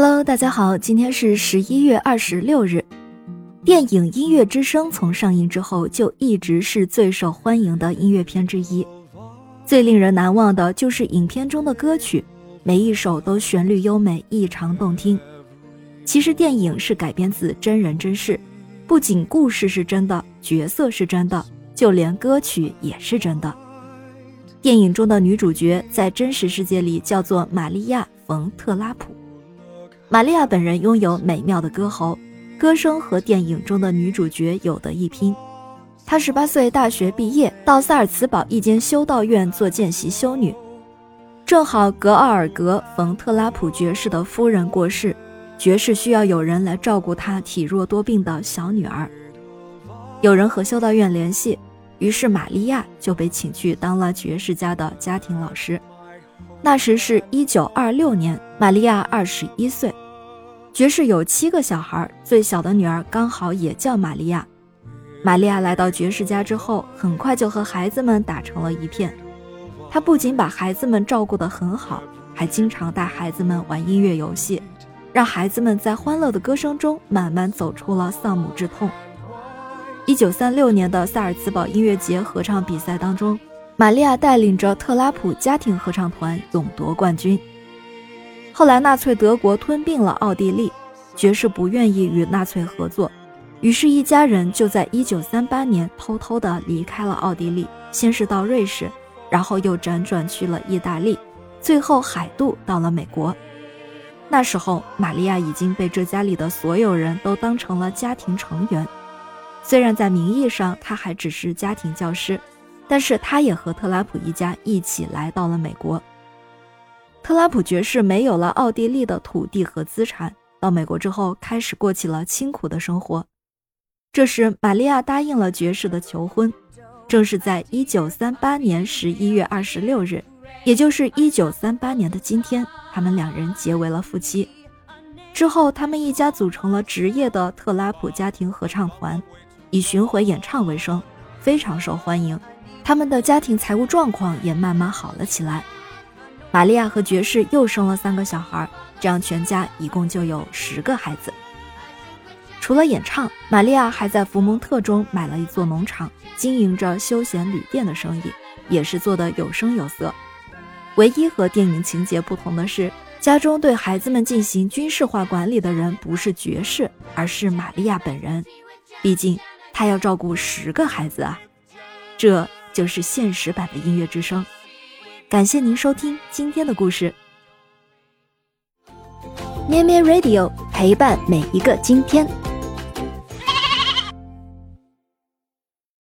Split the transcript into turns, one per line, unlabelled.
Hello，大家好，今天是十一月二十六日。电影《音乐之声》从上映之后就一直是最受欢迎的音乐片之一。最令人难忘的就是影片中的歌曲，每一首都旋律优美，异常动听。其实电影是改编自真人真事，不仅故事是真的，角色是真的，就连歌曲也是真的。电影中的女主角在真实世界里叫做玛利亚·冯·特拉普。玛利亚本人拥有美妙的歌喉，歌声和电影中的女主角有得一拼。她十八岁大学毕业，到萨尔茨堡一间修道院做见习修女。正好格奥尔格·冯·特拉普爵士的夫人过世，爵士需要有人来照顾他体弱多病的小女儿。有人和修道院联系，于是玛利亚就被请去当了爵士家的家庭老师。那时是一九二六年，玛利亚二十一岁。爵士有七个小孩，最小的女儿刚好也叫玛利亚。玛利亚来到爵士家之后，很快就和孩子们打成了一片。她不仅把孩子们照顾得很好，还经常带孩子们玩音乐游戏，让孩子们在欢乐的歌声中慢慢走出了丧母之痛。一九三六年的萨尔茨堡音乐节合唱比赛当中。玛利亚带领着特拉普家庭合唱团勇夺冠军。后来，纳粹德国吞并了奥地利，爵士不愿意与纳粹合作，于是，一家人就在1938年偷偷地离开了奥地利，先是到瑞士，然后又辗转去了意大利，最后海渡到了美国。那时候，玛利亚已经被这家里的所有人都当成了家庭成员，虽然在名义上，她还只是家庭教师。但是他也和特拉普一家一起来到了美国。特拉普爵士没有了奥地利的土地和资产，到美国之后开始过起了清苦的生活。这时，玛利亚答应了爵士的求婚，正是在一九三八年十一月二十六日，也就是一九三八年的今天，他们两人结为了夫妻。之后，他们一家组成了职业的特拉普家庭合唱团，以巡回演唱为生，非常受欢迎。他们的家庭财务状况也慢慢好了起来。玛利亚和爵士又生了三个小孩，这样全家一共就有十个孩子。除了演唱，玛利亚还在福蒙特中买了一座农场，经营着休闲旅店的生意，也是做得有声有色。唯一和电影情节不同的是，家中对孩子们进行军事化管理的人不是爵士，而是玛利亚本人。毕竟他要照顾十个孩子啊，这。就是现实版的音乐之声，感谢您收听今天的故事。咩咩 Radio 陪伴每一个今天。